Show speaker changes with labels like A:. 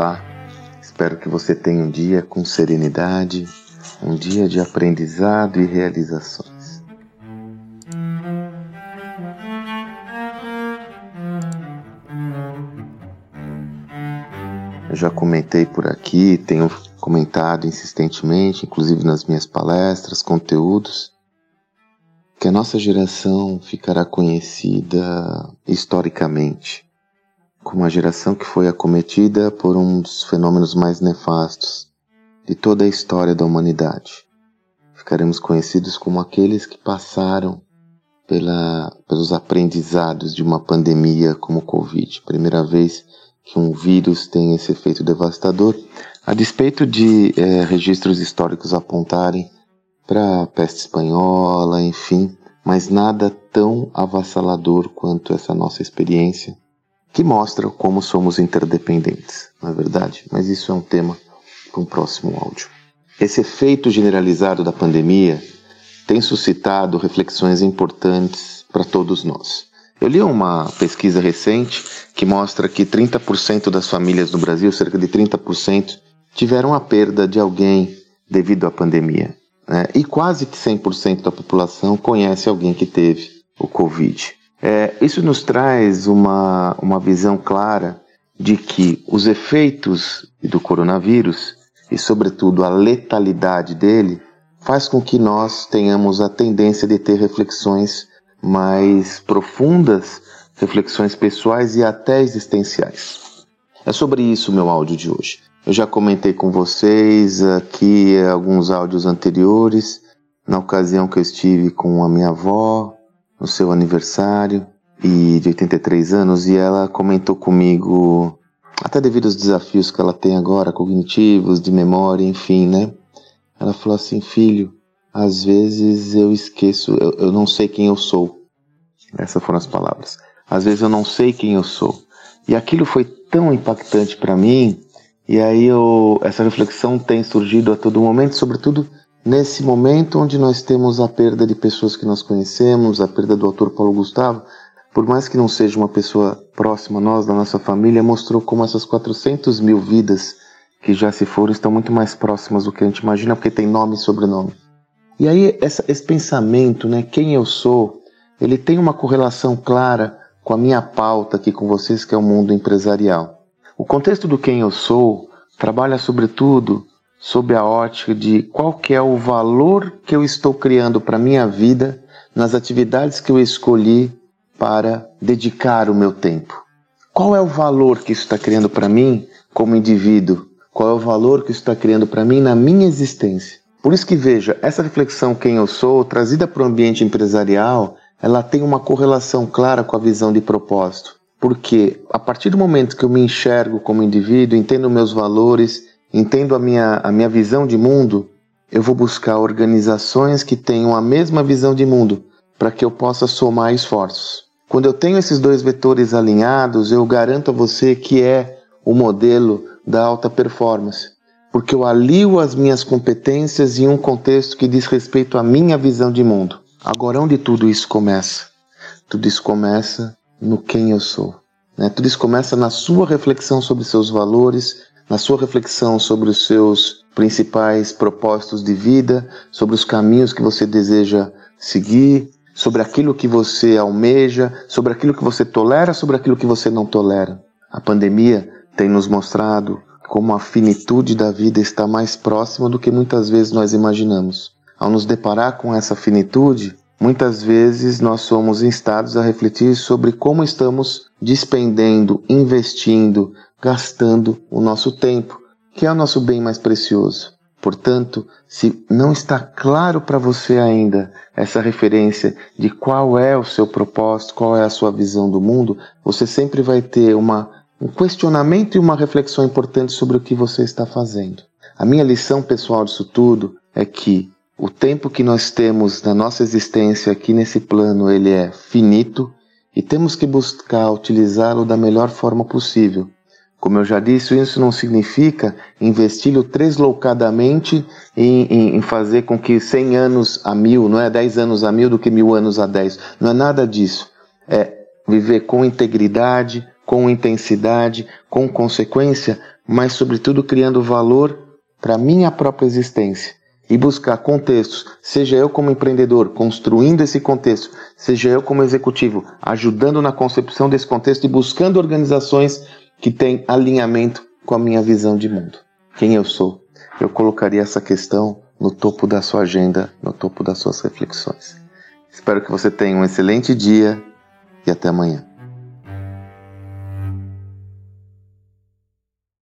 A: Olá, espero que você tenha um dia com serenidade, um dia de aprendizado e realizações. Eu já comentei por aqui, tenho comentado insistentemente, inclusive nas minhas palestras, conteúdos, que a nossa geração ficará conhecida historicamente como a geração que foi acometida por um dos fenômenos mais nefastos de toda a história da humanidade. Ficaremos conhecidos como aqueles que passaram pela, pelos aprendizados de uma pandemia como o Covid. Primeira vez que um vírus tem esse efeito devastador, a despeito de é, registros históricos apontarem para a peste espanhola, enfim, mas nada tão avassalador quanto essa nossa experiência que mostra como somos interdependentes, não é verdade? Mas isso é um tema para um próximo áudio. Esse efeito generalizado da pandemia tem suscitado reflexões importantes para todos nós. Eu li uma pesquisa recente que mostra que 30% das famílias no Brasil, cerca de 30%, tiveram a perda de alguém devido à pandemia. Né? E quase que 100% da população conhece alguém que teve o Covid. É, isso nos traz uma, uma visão clara de que os efeitos do coronavírus e, sobretudo, a letalidade dele faz com que nós tenhamos a tendência de ter reflexões mais profundas, reflexões pessoais e até existenciais. É sobre isso meu áudio de hoje. Eu já comentei com vocês aqui alguns áudios anteriores, na ocasião que eu estive com a minha avó, no seu aniversário e de 83 anos e ela comentou comigo, até devido aos desafios que ela tem agora, cognitivos, de memória, enfim, né? Ela falou assim, filho, às vezes eu esqueço, eu, eu não sei quem eu sou. Essas foram as palavras. Às vezes eu não sei quem eu sou. E aquilo foi tão impactante para mim, e aí eu, essa reflexão tem surgido a todo momento, sobretudo Nesse momento onde nós temos a perda de pessoas que nós conhecemos, a perda do autor Paulo Gustavo, por mais que não seja uma pessoa próxima a nós, da nossa família, mostrou como essas 400 mil vidas que já se foram estão muito mais próximas do que a gente imagina, porque tem nome e sobrenome. E aí, essa, esse pensamento, né, quem eu sou, ele tem uma correlação clara com a minha pauta aqui com vocês, que é o mundo empresarial. O contexto do quem eu sou trabalha, sobretudo, sob a ótica de qual que é o valor que eu estou criando para minha vida nas atividades que eu escolhi para dedicar o meu tempo. Qual é o valor que isso está criando para mim como indivíduo? Qual é o valor que isso está criando para mim na minha existência? Por isso que veja, essa reflexão quem eu sou, trazida para o ambiente empresarial, ela tem uma correlação clara com a visão de propósito. Porque a partir do momento que eu me enxergo como indivíduo, entendo meus valores, entendo a minha, a minha visão de mundo, eu vou buscar organizações que tenham a mesma visão de mundo para que eu possa somar esforços. Quando eu tenho esses dois vetores alinhados, eu garanto a você que é o modelo da alta performance, porque eu alio as minhas competências em um contexto que diz respeito à minha visão de mundo. Agora, onde tudo isso começa? Tudo isso começa no quem eu sou. Né? Tudo isso começa na sua reflexão sobre seus valores, na sua reflexão sobre os seus principais propósitos de vida, sobre os caminhos que você deseja seguir, sobre aquilo que você almeja, sobre aquilo que você tolera, sobre aquilo que você não tolera. A pandemia tem nos mostrado como a finitude da vida está mais próxima do que muitas vezes nós imaginamos. Ao nos deparar com essa finitude, muitas vezes nós somos instados a refletir sobre como estamos despendendo, investindo, gastando o nosso tempo, que é o nosso bem mais precioso. Portanto, se não está claro para você ainda essa referência de qual é o seu propósito, qual é a sua visão do mundo, você sempre vai ter uma, um questionamento e uma reflexão importante sobre o que você está fazendo. A minha lição pessoal disso tudo é que o tempo que nós temos na nossa existência aqui nesse plano, ele é finito e temos que buscar utilizá-lo da melhor forma possível como eu já disse, isso não significa investi-lo tresloucadamente em, em, em, fazer com que 100 anos a mil, não é 10 anos a mil do que mil anos a 10. Não é nada disso. É viver com integridade, com intensidade, com consequência, mas sobretudo criando valor para minha própria existência e buscar contextos, seja eu como empreendedor construindo esse contexto, seja eu como executivo ajudando na concepção desse contexto e buscando organizações que têm alinhamento com a minha visão de mundo. Quem eu sou? Eu colocaria essa questão no topo da sua agenda, no topo das suas reflexões. Espero que você tenha um excelente dia e até amanhã.